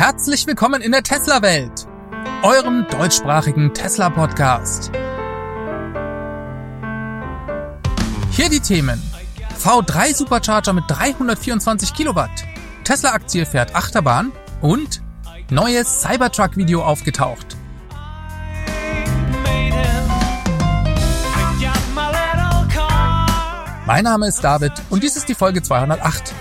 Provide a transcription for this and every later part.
Herzlich willkommen in der Tesla-Welt, eurem deutschsprachigen Tesla-Podcast. Hier die Themen. V3 Supercharger mit 324 Kilowatt. Tesla-Aktie fährt Achterbahn und neues Cybertruck-Video aufgetaucht. Mein Name ist David und dies ist die Folge 208.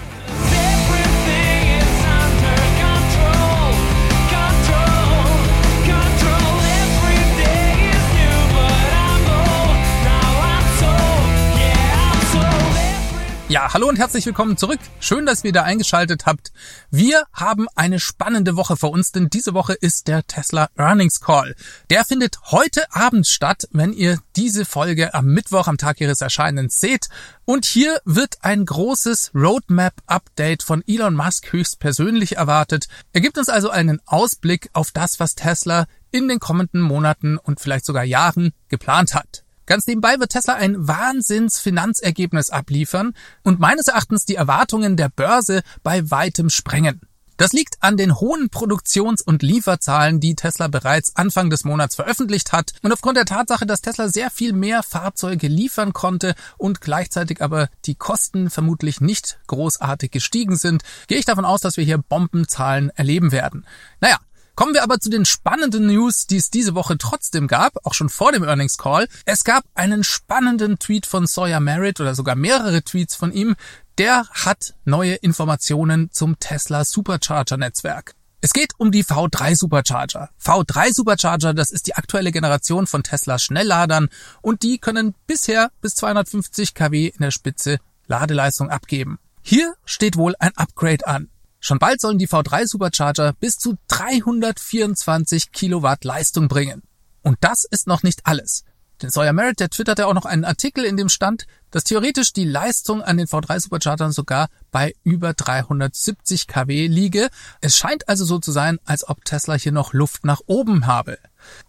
Ja, hallo und herzlich willkommen zurück. Schön, dass ihr wieder eingeschaltet habt. Wir haben eine spannende Woche vor uns, denn diese Woche ist der Tesla Earnings Call. Der findet heute Abend statt, wenn ihr diese Folge am Mittwoch, am Tag ihres Erscheinens seht. Und hier wird ein großes Roadmap-Update von Elon Musk höchstpersönlich erwartet. Er gibt uns also einen Ausblick auf das, was Tesla in den kommenden Monaten und vielleicht sogar Jahren geplant hat. Ganz nebenbei wird Tesla ein Wahnsinns-Finanzergebnis abliefern und meines Erachtens die Erwartungen der Börse bei weitem sprengen. Das liegt an den hohen Produktions- und Lieferzahlen, die Tesla bereits Anfang des Monats veröffentlicht hat und aufgrund der Tatsache, dass Tesla sehr viel mehr Fahrzeuge liefern konnte und gleichzeitig aber die Kosten vermutlich nicht großartig gestiegen sind, gehe ich davon aus, dass wir hier Bombenzahlen erleben werden. Naja, Kommen wir aber zu den spannenden News, die es diese Woche trotzdem gab, auch schon vor dem Earnings Call. Es gab einen spannenden Tweet von Sawyer Merritt oder sogar mehrere Tweets von ihm. Der hat neue Informationen zum Tesla Supercharger Netzwerk. Es geht um die V3 Supercharger. V3 Supercharger, das ist die aktuelle Generation von Tesla Schnellladern und die können bisher bis 250 kW in der Spitze Ladeleistung abgeben. Hier steht wohl ein Upgrade an. Schon bald sollen die V3 Supercharger bis zu 324 Kilowatt Leistung bringen. Und das ist noch nicht alles. Denn Sawyer Merritt, der twitterte auch noch einen Artikel, in dem stand, dass theoretisch die Leistung an den V3 Superchargern sogar bei über 370 kW liege. Es scheint also so zu sein, als ob Tesla hier noch Luft nach oben habe.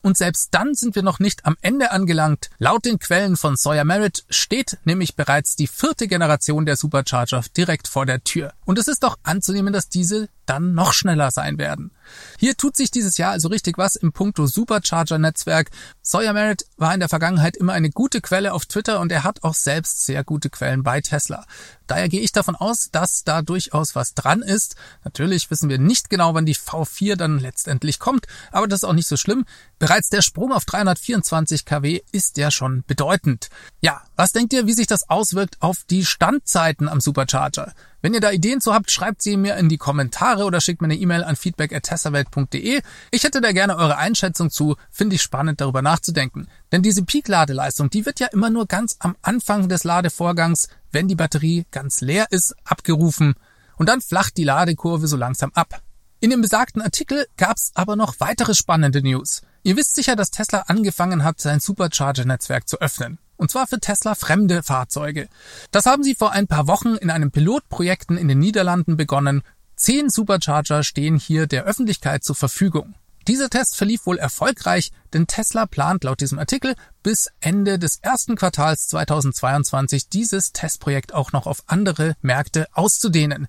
Und selbst dann sind wir noch nicht am Ende angelangt. Laut den Quellen von Sawyer Merritt steht nämlich bereits die vierte Generation der Supercharger direkt vor der Tür. Und es ist doch anzunehmen, dass diese dann noch schneller sein werden. Hier tut sich dieses Jahr also richtig was im Punkto Supercharger-Netzwerk. Sawyer Merritt war in der Vergangenheit immer eine gute Quelle auf Twitter und er hat auch selbst sehr gute Quellen bei Tesla. Daher gehe ich davon aus, dass da durchaus was dran ist. Natürlich wissen wir nicht genau, wann die V4 dann letztendlich kommt, aber das ist auch nicht so schlimm. Bereits der Sprung auf 324 kW ist ja schon bedeutend. Ja, was denkt ihr, wie sich das auswirkt auf die Standzeiten am Supercharger? Wenn ihr da Ideen zu habt, schreibt sie mir in die Kommentare oder schickt mir eine E-Mail an feedback@tessawelt.de. Ich hätte da gerne eure Einschätzung zu, finde ich spannend darüber nachzudenken. Denn diese Peak-Ladeleistung, die wird ja immer nur ganz am Anfang des Ladevorgangs, wenn die Batterie ganz leer ist, abgerufen und dann flacht die Ladekurve so langsam ab. In dem besagten Artikel gab's aber noch weitere spannende News. Ihr wisst sicher, dass Tesla angefangen hat, sein Supercharger-Netzwerk zu öffnen. Und zwar für Tesla fremde Fahrzeuge. Das haben sie vor ein paar Wochen in einem Pilotprojekten in den Niederlanden begonnen. Zehn Supercharger stehen hier der Öffentlichkeit zur Verfügung. Dieser Test verlief wohl erfolgreich, denn Tesla plant laut diesem Artikel bis Ende des ersten Quartals 2022 dieses Testprojekt auch noch auf andere Märkte auszudehnen.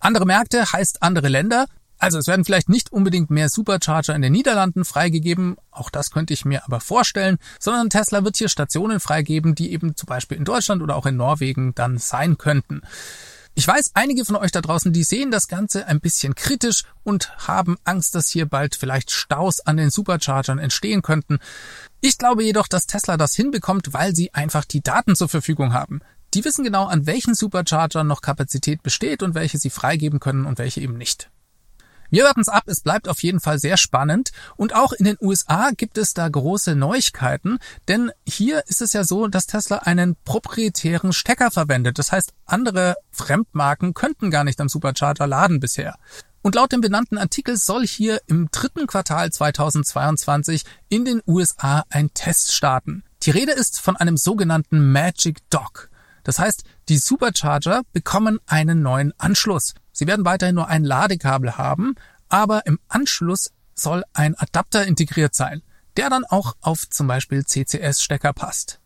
Andere Märkte heißt andere Länder. Also es werden vielleicht nicht unbedingt mehr Supercharger in den Niederlanden freigegeben, auch das könnte ich mir aber vorstellen, sondern Tesla wird hier Stationen freigeben, die eben zum Beispiel in Deutschland oder auch in Norwegen dann sein könnten. Ich weiß, einige von euch da draußen, die sehen das Ganze ein bisschen kritisch und haben Angst, dass hier bald vielleicht Staus an den Superchargern entstehen könnten. Ich glaube jedoch, dass Tesla das hinbekommt, weil sie einfach die Daten zur Verfügung haben. Die wissen genau, an welchen Superchargern noch Kapazität besteht und welche sie freigeben können und welche eben nicht. Wir warten's ab, es bleibt auf jeden Fall sehr spannend und auch in den USA gibt es da große Neuigkeiten, denn hier ist es ja so, dass Tesla einen proprietären Stecker verwendet. Das heißt, andere Fremdmarken könnten gar nicht am Supercharger laden bisher. Und laut dem benannten Artikel soll hier im dritten Quartal 2022 in den USA ein Test starten. Die Rede ist von einem sogenannten Magic Dock. Das heißt, die Supercharger bekommen einen neuen Anschluss. Sie werden weiterhin nur ein Ladekabel haben, aber im Anschluss soll ein Adapter integriert sein, der dann auch auf zum Beispiel CCS-Stecker passt.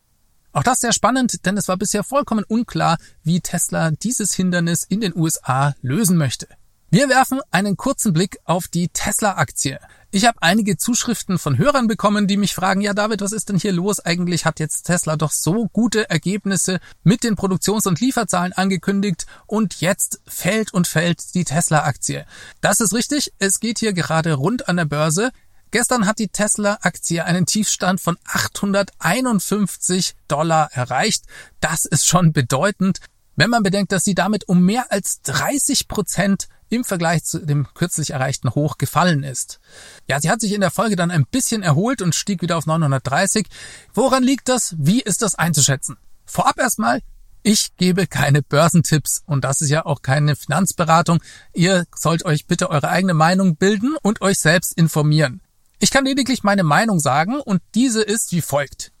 Auch das sehr spannend, denn es war bisher vollkommen unklar, wie Tesla dieses Hindernis in den USA lösen möchte. Wir werfen einen kurzen Blick auf die Tesla-Aktie. Ich habe einige Zuschriften von Hörern bekommen, die mich fragen, ja David, was ist denn hier los? Eigentlich hat jetzt Tesla doch so gute Ergebnisse mit den Produktions- und Lieferzahlen angekündigt und jetzt fällt und fällt die Tesla-Aktie. Das ist richtig, es geht hier gerade rund an der Börse. Gestern hat die Tesla-Aktie einen Tiefstand von 851 Dollar erreicht. Das ist schon bedeutend. Wenn man bedenkt, dass sie damit um mehr als 30 Prozent im Vergleich zu dem kürzlich erreichten Hoch gefallen ist. Ja, sie hat sich in der Folge dann ein bisschen erholt und stieg wieder auf 930. Woran liegt das? Wie ist das einzuschätzen? Vorab erstmal, ich gebe keine Börsentipps und das ist ja auch keine Finanzberatung. Ihr sollt euch bitte eure eigene Meinung bilden und euch selbst informieren. Ich kann lediglich meine Meinung sagen und diese ist wie folgt.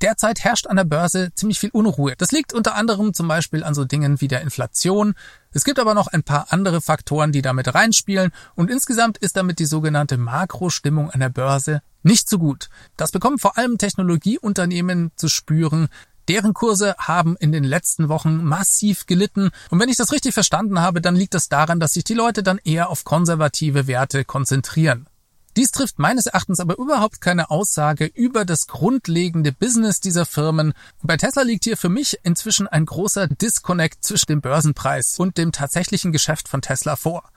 Derzeit herrscht an der Börse ziemlich viel Unruhe. Das liegt unter anderem zum Beispiel an so Dingen wie der Inflation. Es gibt aber noch ein paar andere Faktoren, die damit reinspielen und insgesamt ist damit die sogenannte Makrostimmung an der Börse nicht so gut. Das bekommen vor allem Technologieunternehmen zu spüren. Deren Kurse haben in den letzten Wochen massiv gelitten. Und wenn ich das richtig verstanden habe, dann liegt das daran, dass sich die Leute dann eher auf konservative Werte konzentrieren. Dies trifft meines Erachtens aber überhaupt keine Aussage über das grundlegende Business dieser Firmen. Bei Tesla liegt hier für mich inzwischen ein großer Disconnect zwischen dem Börsenpreis und dem tatsächlichen Geschäft von Tesla vor.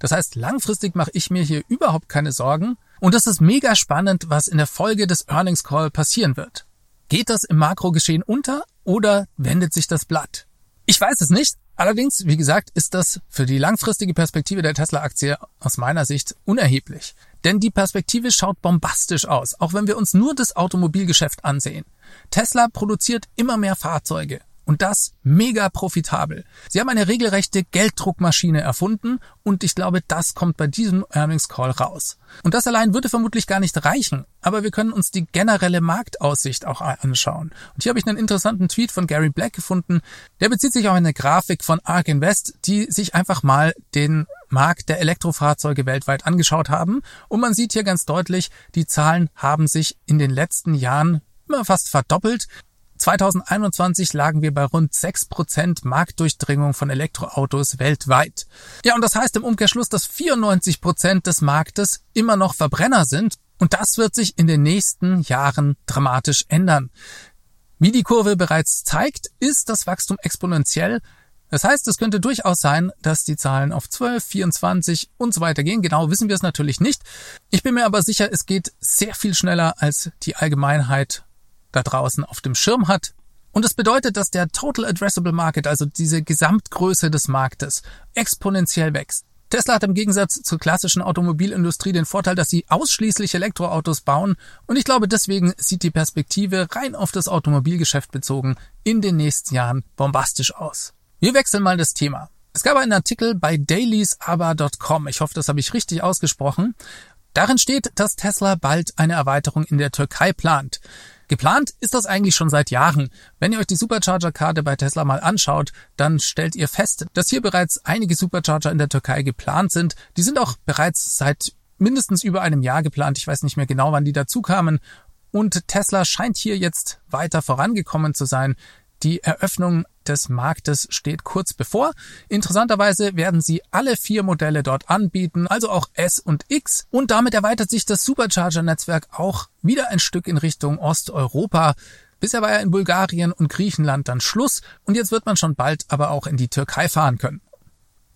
Das heißt, langfristig mache ich mir hier überhaupt keine Sorgen und es ist mega spannend, was in der Folge des Earnings Call passieren wird. Geht das im Makrogeschehen unter oder wendet sich das Blatt? Ich weiß es nicht, Allerdings, wie gesagt, ist das für die langfristige Perspektive der Tesla-Aktie aus meiner Sicht unerheblich. Denn die Perspektive schaut bombastisch aus, auch wenn wir uns nur das Automobilgeschäft ansehen. Tesla produziert immer mehr Fahrzeuge. Und das mega profitabel. Sie haben eine regelrechte Gelddruckmaschine erfunden und ich glaube, das kommt bei diesem Earnings Call raus. Und das allein würde vermutlich gar nicht reichen, aber wir können uns die generelle Marktaussicht auch anschauen. Und hier habe ich einen interessanten Tweet von Gary Black gefunden. Der bezieht sich auf eine Grafik von ARK Invest, die sich einfach mal den Markt der Elektrofahrzeuge weltweit angeschaut haben. Und man sieht hier ganz deutlich, die Zahlen haben sich in den letzten Jahren immer fast verdoppelt. 2021 lagen wir bei rund 6% Marktdurchdringung von Elektroautos weltweit. Ja, und das heißt im Umkehrschluss, dass 94% des Marktes immer noch Verbrenner sind. Und das wird sich in den nächsten Jahren dramatisch ändern. Wie die Kurve bereits zeigt, ist das Wachstum exponentiell. Das heißt, es könnte durchaus sein, dass die Zahlen auf 12, 24 und so weiter gehen. Genau wissen wir es natürlich nicht. Ich bin mir aber sicher, es geht sehr viel schneller, als die Allgemeinheit da draußen auf dem Schirm hat. Und es das bedeutet, dass der Total Addressable Market, also diese Gesamtgröße des Marktes, exponentiell wächst. Tesla hat im Gegensatz zur klassischen Automobilindustrie den Vorteil, dass sie ausschließlich Elektroautos bauen und ich glaube deswegen sieht die Perspektive rein auf das Automobilgeschäft bezogen in den nächsten Jahren bombastisch aus. Wir wechseln mal das Thema. Es gab einen Artikel bei dailiesaba.com, ich hoffe, das habe ich richtig ausgesprochen. Darin steht, dass Tesla bald eine Erweiterung in der Türkei plant. Geplant ist das eigentlich schon seit Jahren. Wenn ihr euch die Supercharger-Karte bei Tesla mal anschaut, dann stellt ihr fest, dass hier bereits einige Supercharger in der Türkei geplant sind. Die sind auch bereits seit mindestens über einem Jahr geplant. Ich weiß nicht mehr genau, wann die dazu kamen. Und Tesla scheint hier jetzt weiter vorangekommen zu sein. Die Eröffnung des Marktes steht kurz bevor. Interessanterweise werden sie alle vier Modelle dort anbieten, also auch S und X. Und damit erweitert sich das Supercharger-Netzwerk auch wieder ein Stück in Richtung Osteuropa. Bisher war ja in Bulgarien und Griechenland dann Schluss und jetzt wird man schon bald aber auch in die Türkei fahren können.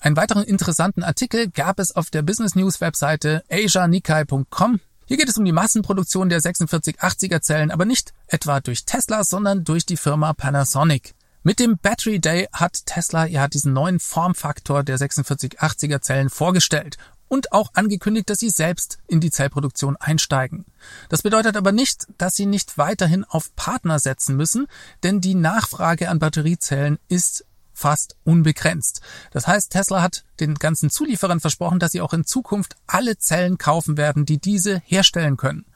Einen weiteren interessanten Artikel gab es auf der Business News Webseite asianikai.com. Hier geht es um die Massenproduktion der 4680er Zellen, aber nicht etwa durch Tesla, sondern durch die Firma Panasonic. Mit dem Battery Day hat Tesla ja diesen neuen Formfaktor der 4680er Zellen vorgestellt und auch angekündigt, dass sie selbst in die Zellproduktion einsteigen. Das bedeutet aber nicht, dass sie nicht weiterhin auf Partner setzen müssen, denn die Nachfrage an Batteriezellen ist fast unbegrenzt. Das heißt, Tesla hat den ganzen Zulieferern versprochen, dass sie auch in Zukunft alle Zellen kaufen werden, die diese herstellen können.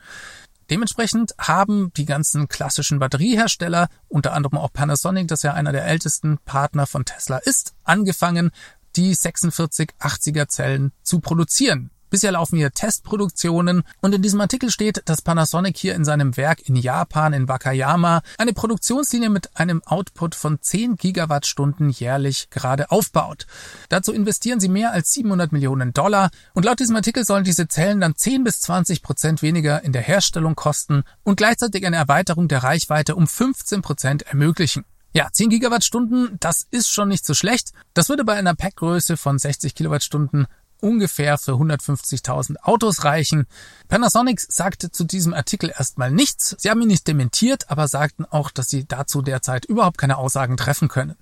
Dementsprechend haben die ganzen klassischen Batteriehersteller, unter anderem auch Panasonic, das ja einer der ältesten Partner von Tesla ist, angefangen, die 4680er Zellen zu produzieren. Bisher laufen hier Testproduktionen und in diesem Artikel steht, dass Panasonic hier in seinem Werk in Japan in Wakayama eine Produktionslinie mit einem Output von 10 Gigawattstunden jährlich gerade aufbaut. Dazu investieren sie mehr als 700 Millionen Dollar und laut diesem Artikel sollen diese Zellen dann 10 bis 20 Prozent weniger in der Herstellung kosten und gleichzeitig eine Erweiterung der Reichweite um 15 Prozent ermöglichen. Ja, 10 Gigawattstunden, das ist schon nicht so schlecht. Das würde bei einer Packgröße von 60 Kilowattstunden ungefähr für 150.000 Autos reichen. Panasonic sagte zu diesem Artikel erstmal nichts. Sie haben ihn nicht dementiert, aber sagten auch, dass sie dazu derzeit überhaupt keine Aussagen treffen können.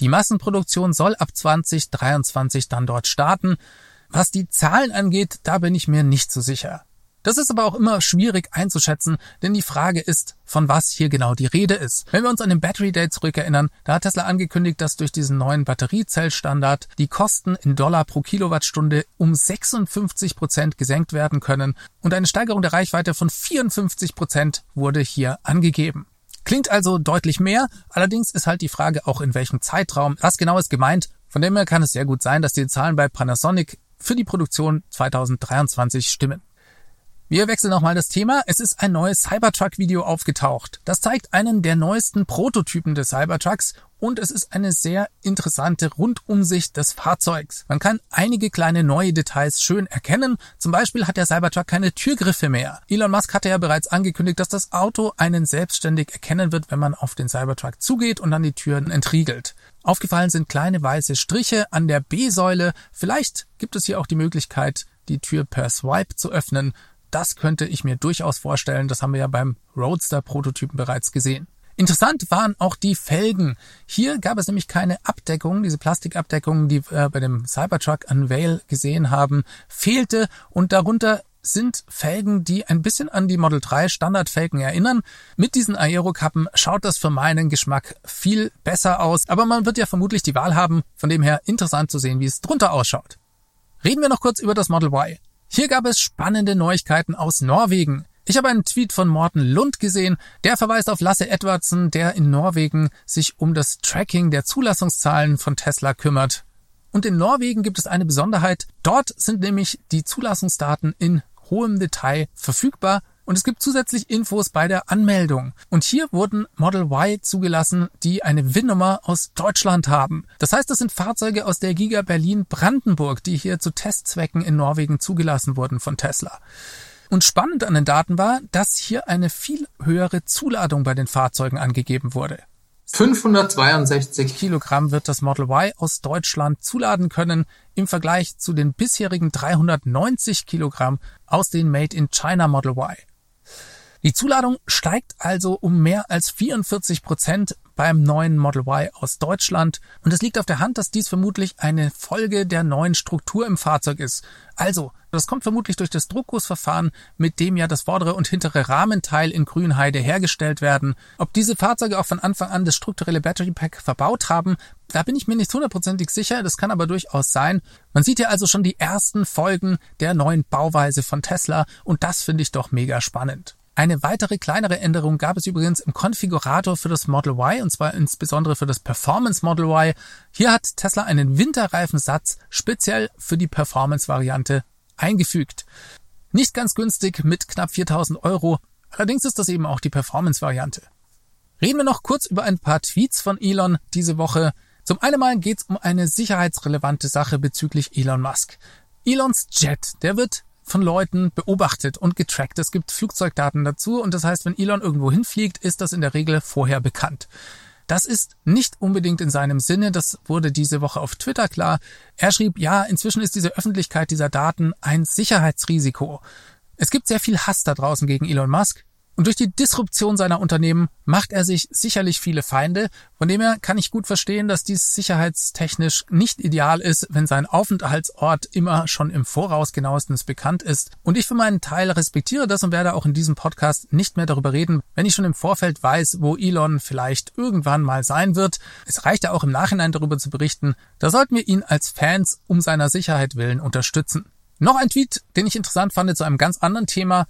Die Massenproduktion soll ab 2023 dann dort starten. Was die Zahlen angeht, da bin ich mir nicht so sicher. Das ist aber auch immer schwierig einzuschätzen, denn die Frage ist, von was hier genau die Rede ist. Wenn wir uns an den Battery Day zurückerinnern, da hat Tesla angekündigt, dass durch diesen neuen Batteriezellstandard die Kosten in Dollar pro Kilowattstunde um 56 Prozent gesenkt werden können und eine Steigerung der Reichweite von 54 Prozent wurde hier angegeben. Klingt also deutlich mehr, allerdings ist halt die Frage auch in welchem Zeitraum, was genau ist gemeint. Von dem her kann es sehr gut sein, dass die Zahlen bei Panasonic für die Produktion 2023 stimmen. Wir wechseln nochmal das Thema. Es ist ein neues Cybertruck-Video aufgetaucht. Das zeigt einen der neuesten Prototypen des Cybertrucks und es ist eine sehr interessante Rundumsicht des Fahrzeugs. Man kann einige kleine neue Details schön erkennen. Zum Beispiel hat der Cybertruck keine Türgriffe mehr. Elon Musk hatte ja bereits angekündigt, dass das Auto einen selbstständig erkennen wird, wenn man auf den Cybertruck zugeht und dann die Türen entriegelt. Aufgefallen sind kleine weiße Striche an der B-Säule. Vielleicht gibt es hier auch die Möglichkeit, die Tür per Swipe zu öffnen. Das könnte ich mir durchaus vorstellen. Das haben wir ja beim Roadster-Prototypen bereits gesehen. Interessant waren auch die Felgen. Hier gab es nämlich keine Abdeckung. Diese Plastikabdeckung, die wir bei dem Cybertruck Unveil gesehen haben, fehlte und darunter sind Felgen, die ein bisschen an die Model 3 Standardfelgen erinnern. Mit diesen Aerokappen schaut das für meinen Geschmack viel besser aus, aber man wird ja vermutlich die Wahl haben, von dem her interessant zu sehen, wie es drunter ausschaut. Reden wir noch kurz über das Model Y. Hier gab es spannende Neuigkeiten aus Norwegen. Ich habe einen Tweet von Morten Lund gesehen, der verweist auf Lasse Edwardson, der in Norwegen sich um das Tracking der Zulassungszahlen von Tesla kümmert. Und in Norwegen gibt es eine Besonderheit. Dort sind nämlich die Zulassungsdaten in hohem Detail verfügbar und es gibt zusätzlich Infos bei der Anmeldung. Und hier wurden Model Y zugelassen, die eine WIN-Nummer aus Deutschland haben. Das heißt, das sind Fahrzeuge aus der Giga Berlin Brandenburg, die hier zu Testzwecken in Norwegen zugelassen wurden von Tesla. Und spannend an den Daten war, dass hier eine viel höhere Zuladung bei den Fahrzeugen angegeben wurde. 562 Kilogramm wird das Model Y aus Deutschland zuladen können im Vergleich zu den bisherigen 390 Kilogramm aus den Made in China Model Y. Die Zuladung steigt also um mehr als 44 Prozent beim neuen Model Y aus Deutschland und es liegt auf der Hand, dass dies vermutlich eine Folge der neuen Struktur im Fahrzeug ist. Also, das kommt vermutlich durch das Druckgussverfahren, mit dem ja das vordere und hintere Rahmenteil in Grünheide hergestellt werden. Ob diese Fahrzeuge auch von Anfang an das strukturelle Battery Pack verbaut haben, da bin ich mir nicht hundertprozentig sicher, das kann aber durchaus sein. Man sieht ja also schon die ersten Folgen der neuen Bauweise von Tesla und das finde ich doch mega spannend. Eine weitere kleinere Änderung gab es übrigens im Konfigurator für das Model Y und zwar insbesondere für das Performance Model Y. Hier hat Tesla einen Winterreifensatz speziell für die Performance-Variante eingefügt. Nicht ganz günstig mit knapp 4000 Euro, allerdings ist das eben auch die Performance-Variante. Reden wir noch kurz über ein paar Tweets von Elon diese Woche. Zum einen mal geht es um eine sicherheitsrelevante Sache bezüglich Elon Musk. Elons Jet, der wird von Leuten beobachtet und getrackt. Es gibt Flugzeugdaten dazu und das heißt, wenn Elon irgendwo hinfliegt, ist das in der Regel vorher bekannt. Das ist nicht unbedingt in seinem Sinne, das wurde diese Woche auf Twitter klar. Er schrieb, ja, inzwischen ist diese Öffentlichkeit dieser Daten ein Sicherheitsrisiko. Es gibt sehr viel Hass da draußen gegen Elon Musk. Und durch die Disruption seiner Unternehmen macht er sich sicherlich viele Feinde. Von dem her kann ich gut verstehen, dass dies sicherheitstechnisch nicht ideal ist, wenn sein Aufenthaltsort immer schon im Voraus genauestens bekannt ist. Und ich für meinen Teil respektiere das und werde auch in diesem Podcast nicht mehr darüber reden, wenn ich schon im Vorfeld weiß, wo Elon vielleicht irgendwann mal sein wird. Es reicht ja auch im Nachhinein darüber zu berichten. Da sollten wir ihn als Fans um seiner Sicherheit willen unterstützen. Noch ein Tweet, den ich interessant fand zu einem ganz anderen Thema.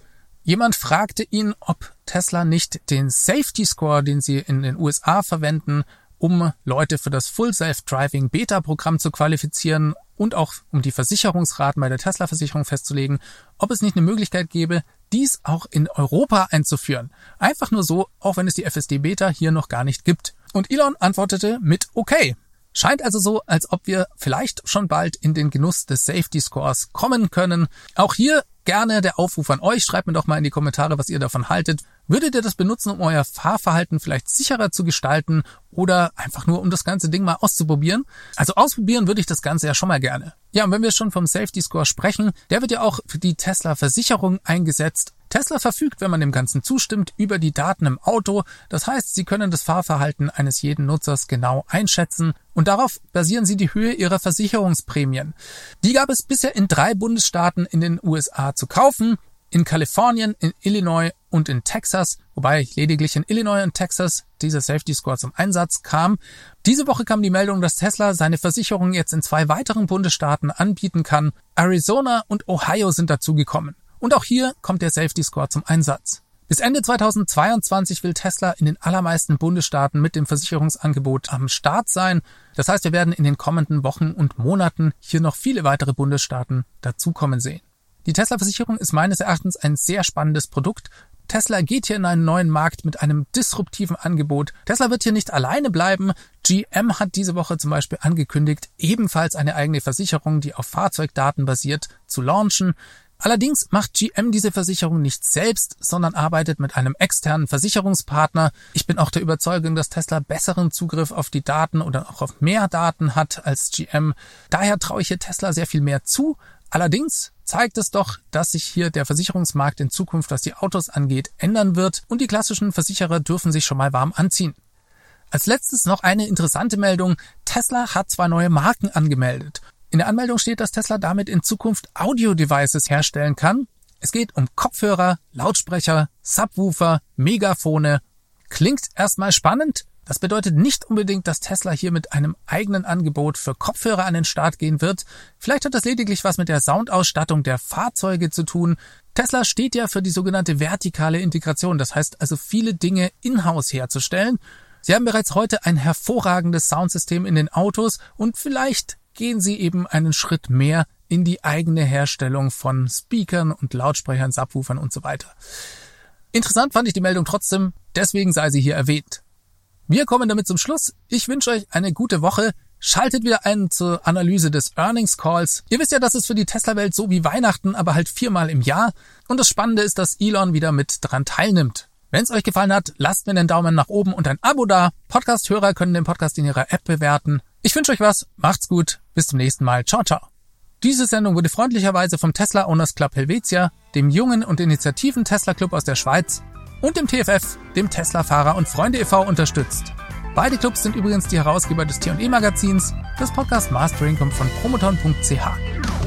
Jemand fragte ihn, ob Tesla nicht den Safety Score, den sie in den USA verwenden, um Leute für das Full Self-Driving Beta-Programm zu qualifizieren und auch um die Versicherungsraten bei der Tesla-Versicherung festzulegen, ob es nicht eine Möglichkeit gäbe, dies auch in Europa einzuführen. Einfach nur so, auch wenn es die FSD Beta hier noch gar nicht gibt. Und Elon antwortete mit okay. Scheint also so, als ob wir vielleicht schon bald in den Genuss des Safety Scores kommen können. Auch hier gerne der Aufruf an euch. Schreibt mir doch mal in die Kommentare, was ihr davon haltet. Würdet ihr das benutzen, um euer Fahrverhalten vielleicht sicherer zu gestalten oder einfach nur, um das ganze Ding mal auszuprobieren? Also ausprobieren würde ich das Ganze ja schon mal gerne. Ja, und wenn wir schon vom Safety Score sprechen, der wird ja auch für die Tesla Versicherung eingesetzt. Tesla verfügt, wenn man dem Ganzen zustimmt, über die Daten im Auto. Das heißt, sie können das Fahrverhalten eines jeden Nutzers genau einschätzen und darauf basieren sie die Höhe ihrer Versicherungsprämien. Die gab es bisher in drei Bundesstaaten in den USA zu kaufen. In Kalifornien, in Illinois und in Texas, wobei lediglich in Illinois und Texas dieser Safety Score zum Einsatz kam. Diese Woche kam die Meldung, dass Tesla seine Versicherung jetzt in zwei weiteren Bundesstaaten anbieten kann. Arizona und Ohio sind dazugekommen. Und auch hier kommt der Safety Score zum Einsatz. Bis Ende 2022 will Tesla in den allermeisten Bundesstaaten mit dem Versicherungsangebot am Start sein. Das heißt, wir werden in den kommenden Wochen und Monaten hier noch viele weitere Bundesstaaten dazukommen sehen. Die Tesla-Versicherung ist meines Erachtens ein sehr spannendes Produkt. Tesla geht hier in einen neuen Markt mit einem disruptiven Angebot. Tesla wird hier nicht alleine bleiben. GM hat diese Woche zum Beispiel angekündigt, ebenfalls eine eigene Versicherung, die auf Fahrzeugdaten basiert, zu launchen. Allerdings macht GM diese Versicherung nicht selbst, sondern arbeitet mit einem externen Versicherungspartner. Ich bin auch der Überzeugung, dass Tesla besseren Zugriff auf die Daten oder auch auf mehr Daten hat als GM. Daher traue ich hier Tesla sehr viel mehr zu. Allerdings zeigt es doch, dass sich hier der Versicherungsmarkt in Zukunft, was die Autos angeht, ändern wird und die klassischen Versicherer dürfen sich schon mal warm anziehen. Als letztes noch eine interessante Meldung. Tesla hat zwei neue Marken angemeldet. In der Anmeldung steht, dass Tesla damit in Zukunft Audio-Devices herstellen kann. Es geht um Kopfhörer, Lautsprecher, Subwoofer, Megafone. Klingt erstmal spannend. Das bedeutet nicht unbedingt, dass Tesla hier mit einem eigenen Angebot für Kopfhörer an den Start gehen wird. Vielleicht hat das lediglich was mit der Soundausstattung der Fahrzeuge zu tun. Tesla steht ja für die sogenannte vertikale Integration, das heißt also viele Dinge in-house herzustellen. Sie haben bereits heute ein hervorragendes Soundsystem in den Autos und vielleicht gehen sie eben einen Schritt mehr in die eigene Herstellung von Speakern und Lautsprechern, Subwoofern und so weiter. Interessant fand ich die Meldung trotzdem, deswegen sei sie hier erwähnt. Wir kommen damit zum Schluss. Ich wünsche euch eine gute Woche. Schaltet wieder ein zur Analyse des Earnings Calls. Ihr wisst ja, das ist für die Tesla-Welt so wie Weihnachten, aber halt viermal im Jahr. Und das Spannende ist, dass Elon wieder mit dran teilnimmt. Wenn es euch gefallen hat, lasst mir einen Daumen nach oben und ein Abo da. Podcast-Hörer können den Podcast in ihrer App bewerten. Ich wünsche euch was, macht's gut, bis zum nächsten Mal, ciao, ciao. Diese Sendung wurde freundlicherweise vom Tesla Owners Club Helvetia, dem jungen und initiativen Tesla Club aus der Schweiz und dem TFF, dem Tesla Fahrer und Freunde e.V. unterstützt. Beide Clubs sind übrigens die Herausgeber des T&E Magazins. Das Podcast Mastering kommt von promoton.ch.